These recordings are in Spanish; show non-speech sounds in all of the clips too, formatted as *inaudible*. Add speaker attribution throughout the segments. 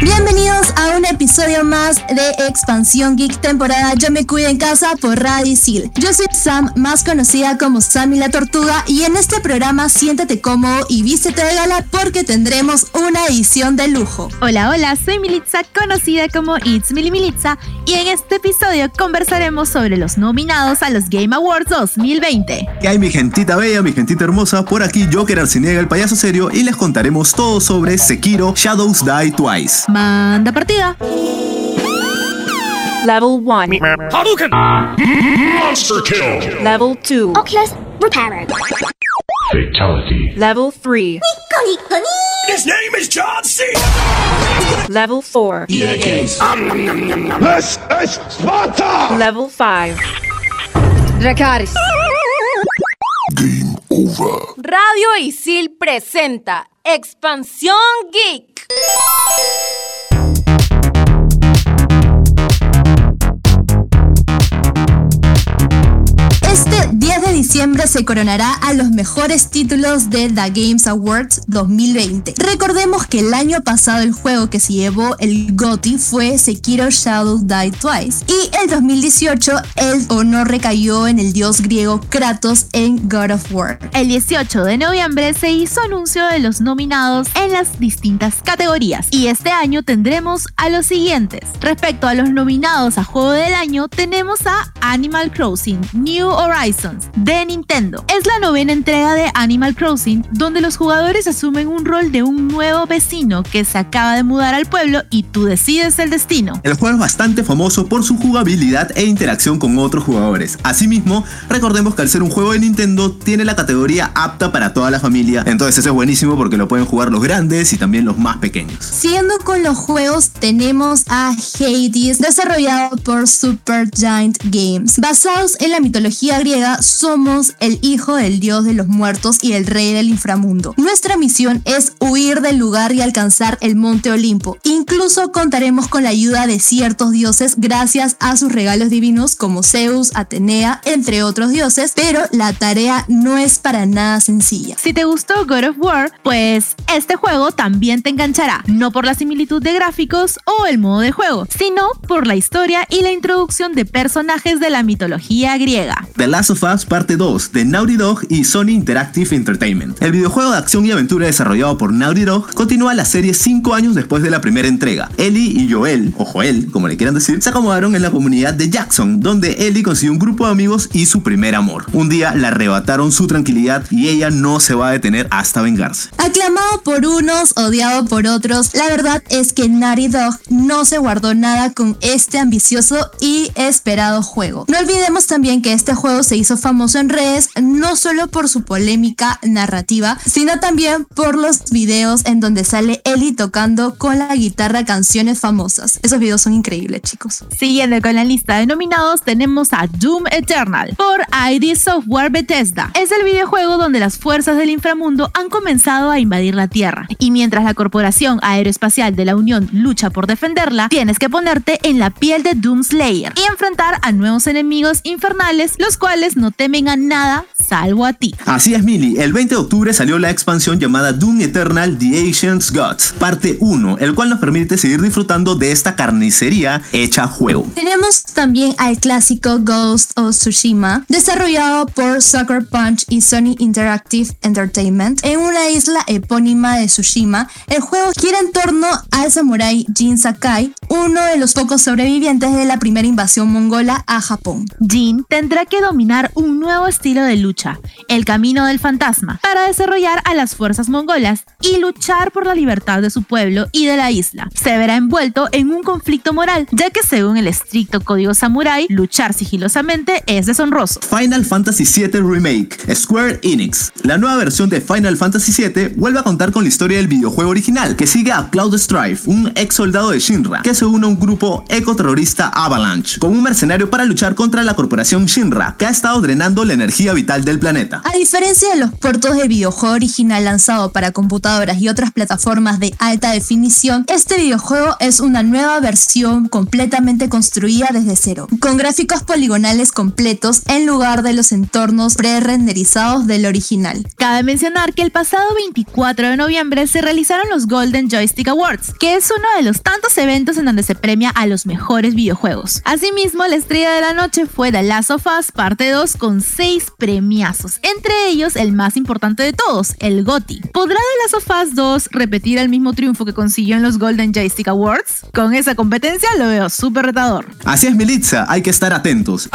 Speaker 1: Bienvenidos a un episodio más de Expansión Geek temporada Yo me cuido en casa por Radio Seal. Yo soy Sam, más conocida como Sammy la Tortuga, y en este programa siéntate cómodo y vístete de gala porque tendremos una edición de lujo.
Speaker 2: Hola, hola, soy Militza, conocida como It's Mili Militza, y en este episodio conversaremos sobre los nominados a los Game Awards 2020.
Speaker 3: ¿Qué hay mi gentita bella, mi gentita hermosa? Por aquí Joker Arciniega, el payaso serio, y les contaremos todo sobre Sekiro Shadows Die Twice.
Speaker 2: Manda partida.
Speaker 4: Level 1.
Speaker 5: Hadouken! Monster kill!
Speaker 4: Level 2.
Speaker 6: Oculus repaired.
Speaker 5: Fatality.
Speaker 4: Level 3.
Speaker 5: His name is John C.
Speaker 4: Level 4.
Speaker 5: This is Sparta!
Speaker 4: Level 5.
Speaker 6: Dracaris.
Speaker 5: Game over.
Speaker 7: Radio Isil presenta Expansión Geek.
Speaker 1: Se coronará a los mejores títulos de The Games Awards 2020. Recordemos que el año pasado el juego que se llevó el GOTY fue Sekiro Shadow Die Twice y el 2018 el honor recayó en el dios griego Kratos en God of War.
Speaker 2: El 18 de noviembre se hizo anuncio de los nominados en las distintas categorías y este año tendremos a los siguientes. Respecto a los nominados a Juego del Año, tenemos a Animal Crossing New Horizons de Nintendo. Es la novena entrega de Animal Crossing donde los jugadores asumen un rol de un nuevo vecino que se acaba de mudar al pueblo y tú decides el destino.
Speaker 3: El juego es bastante famoso por su jugabilidad e interacción con otros jugadores. Asimismo, recordemos que al ser un juego de Nintendo tiene la categoría apta para toda la familia, entonces eso es buenísimo porque lo pueden jugar los grandes y también los más pequeños.
Speaker 1: Siguiendo con los juegos, tenemos a Hades, desarrollado por Supergiant Games. Basados en la mitología griega, somos el hijo del dios de los muertos y el rey del inframundo. Nuestra misión es huir del lugar y alcanzar el monte Olimpo. Incluso contaremos con la ayuda de ciertos dioses gracias a sus regalos divinos como Zeus, Atenea, entre otros dioses, pero la tarea no es para nada sencilla.
Speaker 2: Si te gustó God of War, pues este juego también te enganchará, no por la similitud de gráficos o el modo de juego, sino por la historia y la introducción de personajes de la mitología griega.
Speaker 3: The Last of Us Parte 2 de Naughty Dog y Sony Interactive Entertainment. El videojuego de acción y aventura desarrollado por Naughty Dog continúa la serie 5 años después de la primera entrega. Ellie y Joel, o Joel, como le quieran decir, se acomodaron en la comunidad de Jackson, donde Ellie consiguió un grupo de amigos y su primer amor. Un día le arrebataron su tranquilidad y ella no se va a detener hasta vengarse.
Speaker 1: Aclamado por unos, odiado por otros, la verdad es que Naughty Dog no se guardó nada con este ambicioso y esperado juego. No olvidemos también que este juego se hizo famoso en redes no solo por su polémica narrativa, sino también por los videos en donde sale Ellie tocando con la guitarra canciones famosas. Esos videos son increíbles, chicos.
Speaker 2: Siguiendo con la lista de nominados, tenemos a Doom Eternal por ID Software Bethesda. Es el videojuego donde las fuerzas del inframundo han comenzado a invadir la Tierra. Y mientras la Corporación Aeroespacial de la Unión lucha por defenderla, tienes que ponerte en la piel de Doom Slayer y enfrentar a nuevos enemigos infernales, los cuales no temen a nada salvo a ti.
Speaker 3: Así es, Mili. El 20 de octubre salió la expansión llamada Doom Eternal The Ancient's Gods, parte 1, el cual nos permite seguir disfrutando de esta carnicería hecha juego.
Speaker 1: Tenemos también al clásico Ghost of Tsushima, desarrollado por Sucker Punch y Sony Interactive Entertainment en una isla epónima de Tsushima. El juego gira en torno al samurái Jin Sakai, uno de los pocos sobrevivientes de la primera invasión mongola a Japón.
Speaker 2: Jin tendrá que dominar un nuevo estilo de lucha, el camino del fantasma, para desarrollar a las fuerzas mongolas y luchar por la libertad de su pueblo y de la isla. Se verá envuelto en un conflicto moral, ya que según el estricto código samurái, luchar sigilosamente es deshonroso.
Speaker 3: Final Fantasy VII Remake, Square Enix. La nueva versión de Final Fantasy VII vuelve a contar con la historia del videojuego original, que sigue a Cloud Strife, un ex soldado de Shinra, que se une a un grupo ecoterrorista Avalanche, con un mercenario para luchar contra la corporación Shinra, que ha estado drenando la energía vital del planeta.
Speaker 1: A diferencia de los puertos del videojuego original lanzado para computadoras y otras plataformas de alta definición, este videojuego es una nueva versión completamente construida desde cero, con gráficos poligonales completos en lugar de los entornos pre-renderizados del original.
Speaker 2: Cabe mencionar que el pasado 24 de noviembre se realizaron los Golden Joystick Awards, que es uno de los tantos eventos en donde se premia a los mejores videojuegos. Asimismo, la estrella de la noche fue The Last of Us Parte 2 con 6 premiazos, entre ellos el más importante de todos, el GOTY. ¿Podrá The Last of Us 2 repetir el mismo triunfo que consiguió en los Golden Joystick Awards? Con esa competencia lo veo súper retador.
Speaker 3: Así es, Militza, hay que estar atentos.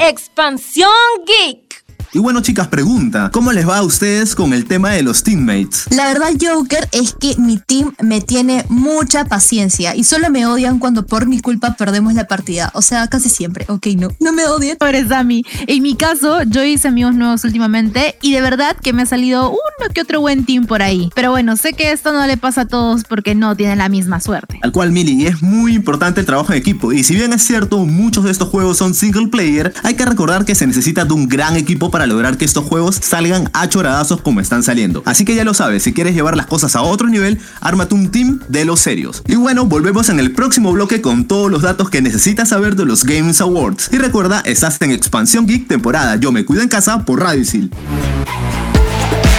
Speaker 6: Expansión Geek.
Speaker 3: Y bueno, chicas, pregunta, ¿cómo les va a ustedes con el tema de los teammates?
Speaker 1: La verdad, Joker, es que mi team me tiene mucha paciencia y solo me odian cuando por mi culpa perdemos la partida. O sea, casi siempre. Ok, no, no me odien.
Speaker 2: Pobre Sammy. En mi caso, yo hice amigos nuevos últimamente y de verdad que me ha salido uno que otro buen team por ahí. Pero bueno, sé que esto no le pasa a todos porque no tienen la misma suerte.
Speaker 3: Al cual, Mili, es muy importante el trabajo en equipo. Y si bien es cierto, muchos de estos juegos son single player, hay que recordar que se necesita de un gran equipo para lograr que estos juegos salgan a choradazos como están saliendo. Así que ya lo sabes, si quieres llevar las cosas a otro nivel, ármate un team de los serios. Y bueno, volvemos en el próximo bloque con todos los datos que necesitas saber de los Games Awards. Y recuerda, estás en Expansión Geek temporada Yo me cuido en casa por Radio.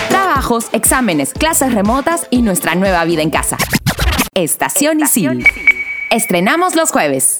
Speaker 7: Trabajos, exámenes, clases remotas y nuestra nueva vida en casa. Estación Isil. Estrenamos los jueves.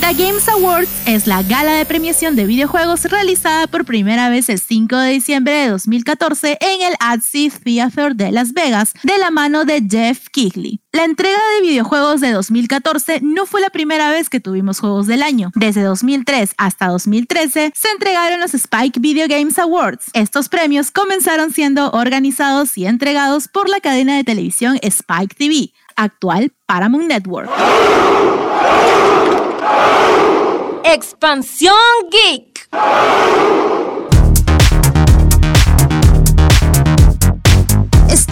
Speaker 5: 545.
Speaker 2: The Games Awards es la gala de premiación de videojuegos realizada por primera vez el 5 de diciembre de 2014 en el ATSI Theater de Las Vegas, de la mano de Jeff Keighley. La entrega de videojuegos de 2014 no fue la primera vez que tuvimos juegos del año. Desde 2003 hasta 2013 se entregaron los Spike Video Games Awards. Estos premios comenzaron siendo organizados y entregados por la cadena de televisión Spike TV, actual Paramount Network.
Speaker 6: Expansión Geek.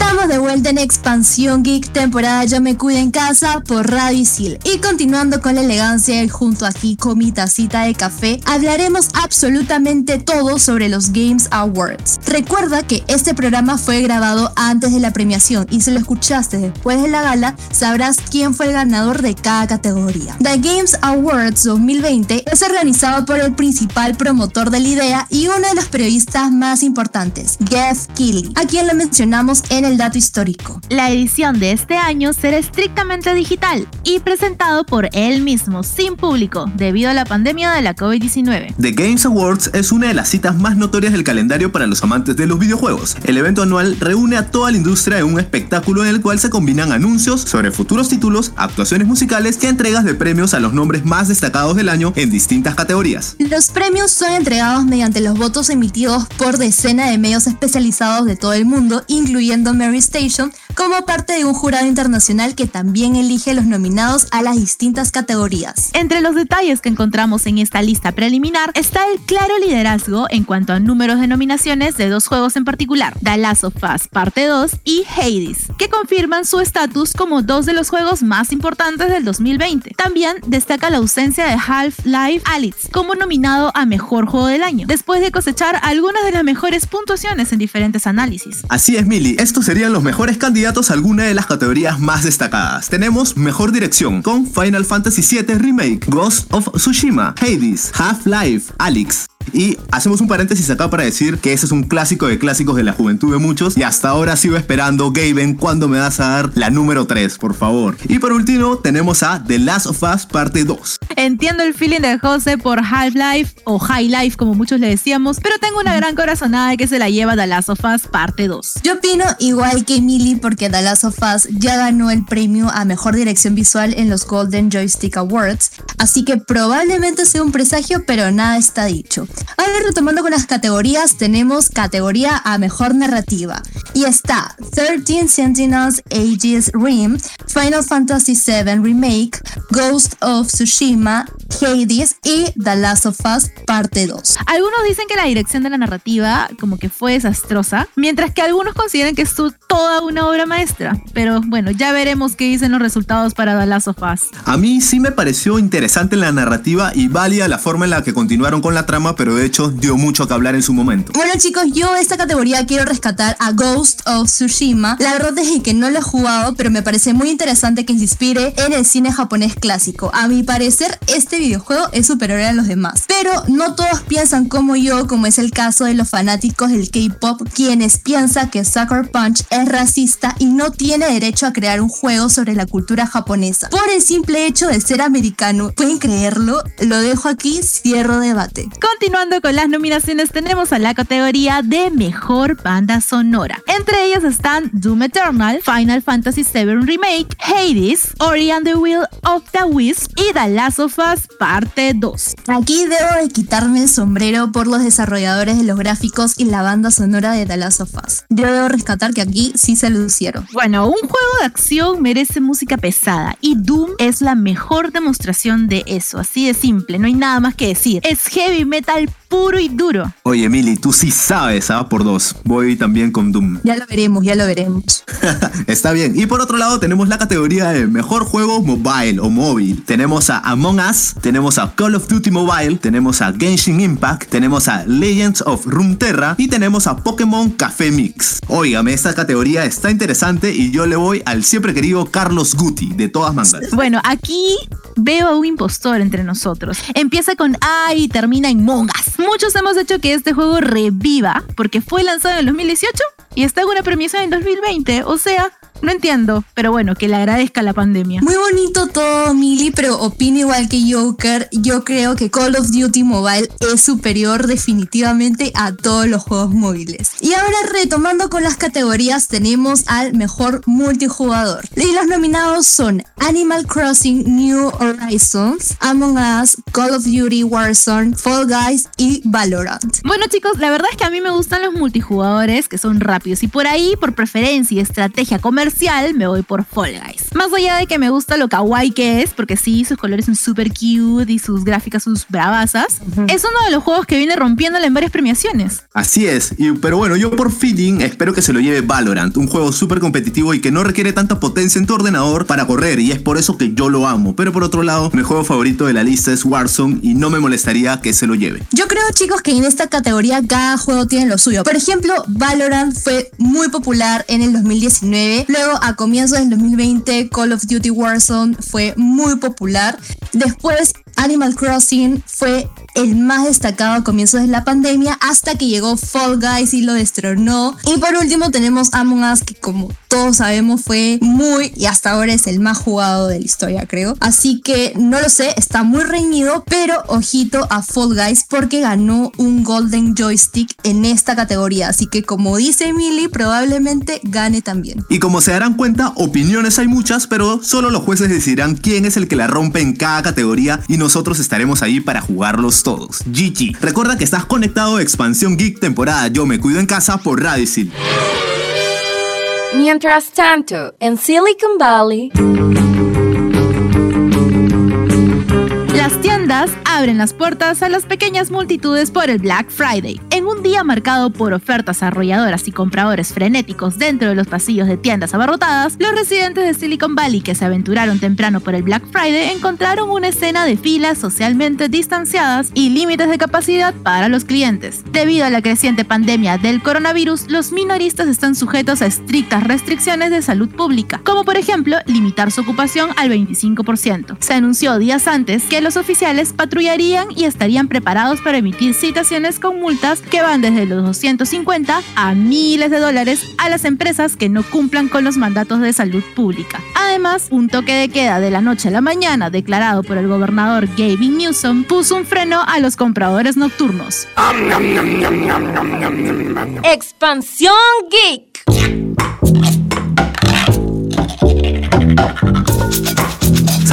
Speaker 1: Estamos de vuelta en Expansión Geek, temporada Yo me cuido en casa por Radio Isil. Y continuando con la elegancia y junto aquí con mi tacita de café, hablaremos absolutamente todo sobre los Games Awards. Recuerda que este programa fue grabado antes de la premiación y si lo escuchaste después de la gala, sabrás quién fue el ganador de cada categoría. The Games Awards 2020 es organizado por el principal promotor de la idea y uno de los periodistas más importantes, Jeff Keighley, a quien lo mencionamos en el dato histórico.
Speaker 2: La edición de este año será estrictamente digital y presentado por él mismo, sin público, debido a la pandemia de la COVID-19.
Speaker 3: The Games Awards es una de las citas más notorias del calendario para los amantes de los videojuegos. El evento anual reúne a toda la industria en un espectáculo en el cual se combinan anuncios sobre futuros títulos, actuaciones musicales y entregas de premios a los nombres más destacados del año en distintas categorías.
Speaker 1: Los premios son entregados mediante los votos emitidos por decenas de medios especializados de todo el mundo, incluyendo primary station como parte de un jurado internacional que también elige los nominados a las distintas categorías.
Speaker 2: Entre los detalles que encontramos en esta lista preliminar está el claro liderazgo en cuanto a números de nominaciones de dos juegos en particular, The Last of Us Parte 2 y Hades, que confirman su estatus como dos de los juegos más importantes del 2020. También destaca la ausencia de Half-Life Alyx como nominado a Mejor Juego del Año, después de cosechar algunas de las mejores puntuaciones en diferentes análisis.
Speaker 3: Así es, Mili, estos serían los mejores candidatos a alguna de las categorías más destacadas. Tenemos Mejor Dirección con Final Fantasy VII Remake, Ghost of Tsushima, Hades, Half-Life, Alyx. Y hacemos un paréntesis acá para decir que ese es un clásico de clásicos de la juventud de muchos y hasta ahora sigo esperando, Gaben, cuando me vas a dar la número 3, por favor. Y por último tenemos a The Last of Us Parte 2.
Speaker 2: Entiendo el feeling de José por Half-Life o High Life como muchos le decíamos, pero tengo una gran corazonada de que se la lleva The Last of Us Parte 2.
Speaker 1: Yo opino igual que Emily porque The Last of Us ya ganó el premio a Mejor Dirección Visual en los Golden Joystick Awards, así que probablemente sea un presagio, pero nada está dicho. Ahora retomando con las categorías, tenemos categoría a mejor narrativa. Y está 13 Sentinels Aegis Rim, Final Fantasy VII Remake, Ghost of Tsushima, Hades y The Last of Us Parte 2.
Speaker 2: Algunos dicen que la dirección de la narrativa como que fue desastrosa, mientras que algunos consideran que es toda una obra maestra. Pero bueno, ya veremos qué dicen los resultados para The Last of Us.
Speaker 3: A mí sí me pareció interesante la narrativa y válida la forma en la que continuaron con la trama, pero de hecho dio mucho que hablar en su momento.
Speaker 1: Bueno chicos, yo esta categoría quiero rescatar a Ghost of Tsushima. La verdad es que no lo he jugado, pero me parece muy interesante que se inspire en el cine japonés clásico. A mi parecer, este videojuego es superior a los demás. Pero no todos piensan como yo, como es el caso de los fanáticos del K-pop, quienes piensan que Sucker Punch es racista y no tiene derecho a crear un juego sobre la cultura japonesa. Por el simple hecho de ser americano. ¿Pueden creerlo? Lo dejo aquí, cierro debate.
Speaker 2: Continuando con las nominaciones, tenemos a la categoría de Mejor Banda Sonora. Entre ellas están Doom Eternal, Final Fantasy VII Remake, Hades, Ori and the Will of the Wisp y The Last of Us Parte 2.
Speaker 1: Aquí debo de quitarme el sombrero por los desarrolladores de los gráficos y la banda sonora de The Last of Us. Yo debo rescatar que aquí sí se lucieron.
Speaker 2: Bueno, un juego de acción merece música pesada y Doom es la mejor demostración de eso, así de simple, no hay nada más que decir. Es heavy metal Bye. Puro y duro.
Speaker 3: Oye, Emily, tú sí sabes, ¿ah? Por dos. Voy también con Doom.
Speaker 1: Ya lo veremos, ya lo veremos. *laughs*
Speaker 3: Está bien. Y por otro lado tenemos la categoría de mejor juego mobile o móvil. Tenemos a Among Us, tenemos a Call of Duty Mobile, tenemos a Genshin Impact, tenemos a Legends of Runeterra y tenemos a Pokémon Café Mix. Óigame, esta categoría está interesante y yo le voy al siempre querido Carlos Guti, de todas mangas.
Speaker 2: Bueno, aquí veo a un impostor entre nosotros. Empieza con A y termina en Mongas. Muchos hemos hecho que este juego reviva porque fue lanzado en el 2018 y está en una premiación en 2020. O sea, no entiendo, pero bueno, que le agradezca la pandemia.
Speaker 1: Muy bonito todo, Mili, pero opino igual que Joker. Yo creo que Call of Duty Mobile es superior definitivamente a todos los juegos móviles. Y ahora retomando con las categorías, tenemos al mejor multijugador. Y los nominados son Animal Crossing New Horizons, Among Us, Call of Duty Warzone, Fall Guys y Valorant.
Speaker 2: Bueno chicos, la verdad es que a mí me gustan los multijugadores que son rápidos y por ahí, por preferencia y estrategia me voy por Fall Guys. Más allá de que me gusta lo kawaii que es, porque sí, sus colores son súper cute y sus gráficas sus bravasas, es uno de los juegos que viene rompiéndola en varias premiaciones.
Speaker 3: Así es, y- pero bueno, yo por feeling espero que se lo lleve Valorant, un juego súper competitivo y que no requiere tanta potencia en tu ordenador para correr, y es por eso que yo lo amo. Pero por otro lado, mi juego favorito de la lista es Warzone y no me molestaría que se lo lleve.
Speaker 1: Yo creo, chicos, que en esta categoría cada juego tiene lo suyo. Por ejemplo, Valorant fue muy popular en el 2019. Luego, a comienzos del 2020, Call of Duty Warzone fue muy popular. Después, Animal Crossing fue el más destacado a comienzos de la pandemia hasta que llegó Fall Guys y lo destronó. Y por último tenemos Among Us que como todos sabemos fue muy y hasta ahora es el más jugado de la historia creo. Así que no lo sé, está muy reñido, pero ojito a Fall Guys porque ganó un Golden Joystick en esta categoría. Así que como dice Emily, probablemente gane también.
Speaker 3: Y como se darán cuenta, opiniones hay muchas, pero solo los jueces decidirán quién es el que la rompe en cada categoría y nosotros estaremos ahí para jugarlos todos. GG. Recuerda que estás conectado a Expansión Geek temporada Yo me cuido en casa por Radicil.
Speaker 6: Mientras tanto, en Silicon Valley,
Speaker 2: abren las puertas a las pequeñas multitudes por el Black Friday. En un día marcado por ofertas arrolladoras y compradores frenéticos dentro de los pasillos de tiendas abarrotadas, los residentes de Silicon Valley que se aventuraron temprano por el Black Friday encontraron una escena de filas socialmente distanciadas y límites de capacidad para los clientes. Debido a la creciente pandemia del coronavirus, los minoristas están sujetos a estrictas restricciones de salud pública, como por ejemplo limitar su ocupación al 25%. Se anunció días antes que los oficiales y estarían preparados para emitir citaciones con multas que van desde los 250 a miles de dólares a las empresas que no cumplan con los mandatos de salud pública. Además, un toque de queda de la noche a la mañana declarado por el gobernador Gavin Newsom puso un freno a los compradores nocturnos.
Speaker 6: Expansión Geek.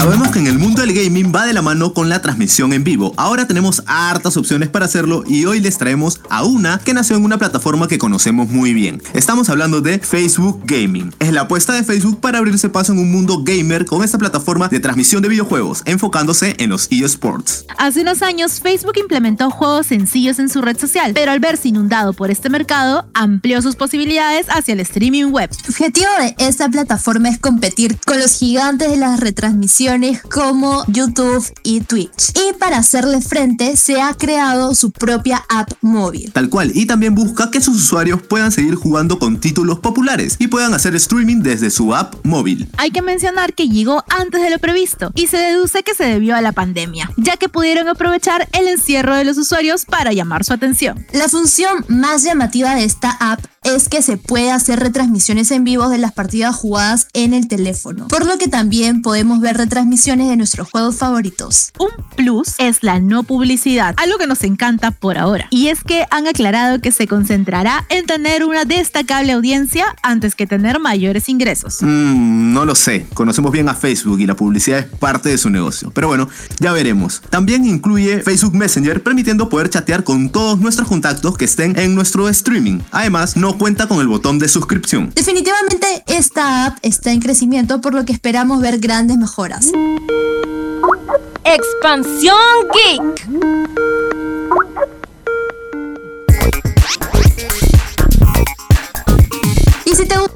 Speaker 3: Sabemos que en el mundo del gaming va de la mano con la transmisión en vivo. Ahora tenemos hartas opciones para hacerlo y hoy les traemos a una que nació en una plataforma que conocemos muy bien. Estamos hablando de Facebook Gaming. Es la apuesta de Facebook para abrirse paso en un mundo gamer con esta plataforma de transmisión de videojuegos, enfocándose en los eSports.
Speaker 2: Hace unos años, Facebook implementó juegos sencillos en su red social, pero al verse inundado por este mercado, amplió sus posibilidades hacia el streaming web.
Speaker 1: El objetivo de esta plataforma es competir con los gigantes de las retransmisiones como YouTube y Twitch. Y para hacerle frente, se ha creado su propia app móvil.
Speaker 3: Tal cual, y también busca que sus usuarios puedan seguir jugando con títulos populares y puedan hacer streaming desde su app móvil.
Speaker 2: Hay que mencionar que llegó antes de lo previsto y se deduce que se debió a la pandemia, ya que pudieron aprovechar el encierro de los usuarios para llamar su atención.
Speaker 1: La función más llamativa de esta app es que se puede hacer retransmisiones en vivo de las partidas jugadas en el teléfono, por lo que también podemos ver retransmisiones de nuestros juegos favoritos.
Speaker 2: Un plus es la no publicidad, algo que nos encanta por ahora. Y es que han aclarado que se concentrará en tener una destacable audiencia antes que tener mayores ingresos.
Speaker 3: Mmm, no lo sé. Conocemos bien a Facebook y la publicidad es parte de su negocio. Pero bueno, ya veremos. También incluye Facebook Messenger, permitiendo poder chatear con todos nuestros contactos que estén en nuestro streaming. Además, no cuenta con el botón de suscripción.
Speaker 1: Definitivamente esta app está en crecimiento por lo que esperamos ver grandes mejoras.
Speaker 6: Expansión Geek.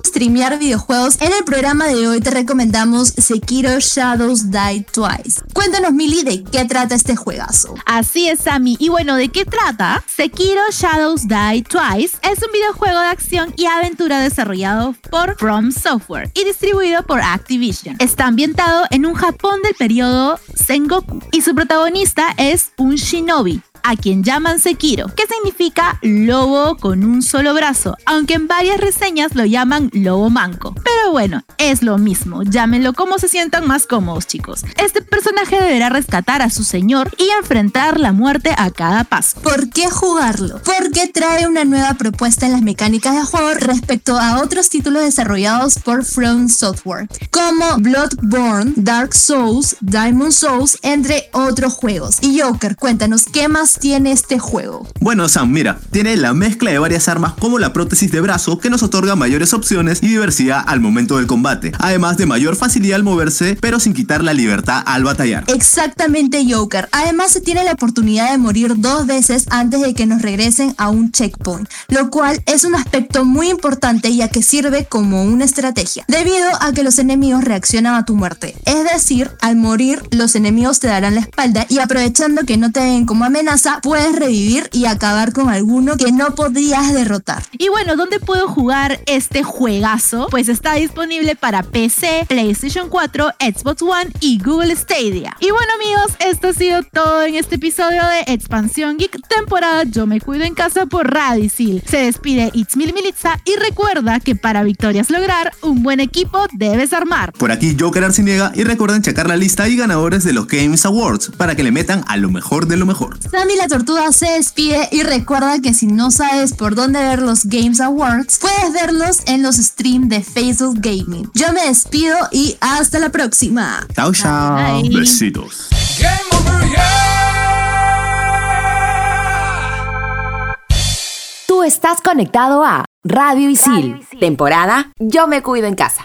Speaker 1: Streamear videojuegos, en el programa de hoy te recomendamos Sekiro Shadows Die Twice. Cuéntanos, Mili, de qué trata este juegazo.
Speaker 2: Así es, Sammy. Y bueno, ¿de qué trata? Sekiro Shadows Die Twice es un videojuego de acción y aventura desarrollado por From Software y distribuido por Activision. Está ambientado en un Japón del periodo Sengoku y su protagonista es un shinobi, a quien llaman Sekiro, que significa lobo con un solo brazo, aunque en varias reseñas lo llaman lobo manco. Pero bueno, es lo mismo, llámenlo como se sientan más cómodos, chicos. Este personaje deberá rescatar a su señor y enfrentar la muerte a cada paso.
Speaker 1: ¿Por qué jugarlo? Porque trae una nueva propuesta en las mecánicas de juego respecto a otros títulos desarrollados por From Software, como Bloodborne, Dark Souls, Diamond Souls, entre otros juegos. Y Joker, cuéntanos, ¿qué más tiene este juego?
Speaker 3: Bueno, Sam, mira, tiene la mezcla de varias armas como la prótesis de brazo que nos otorga mayores opciones y diversidad al momento del combate, además de mayor facilidad al moverse, pero sin quitar la libertad al batallar.
Speaker 1: Exactamente, Joker. Además, se tiene la oportunidad de morir dos veces antes de que nos regresen a un checkpoint, lo cual es un aspecto muy importante ya que sirve como una estrategia, debido a que los enemigos reaccionan a tu muerte. Es decir, al morir, los enemigos te darán la espalda y aprovechando que no te ven como amenaza, puedes revivir y acabar con alguno que no podrías derrotar.
Speaker 2: Y bueno, ¿dónde puedo jugar este juegazo? Pues está disponible para PC, PlayStation 4, Xbox One y Google Stadia. Y bueno amigos, esto ha sido todo en este episodio de Expansión Geek temporada Yo me cuido en casa por Radisil. Se despide Itzmil Militza y recuerda que para victorias lograr, un buen equipo debes armar.
Speaker 3: Por aquí Joker Arciniega y recuerden checar la lista y ganadores de los Games Awards para que le metan a lo mejor de lo mejor.
Speaker 1: Sammy la Tortuga se despide y recuerda que si no sabes por dónde ver los Games Awards, puedes verlos en los streams de Facebook Gaming. Yo me despido y hasta la próxima.
Speaker 3: Chao, chao. Besitos.
Speaker 7: Tú estás conectado a Radio Isil, temporada Yo me cuido en casa.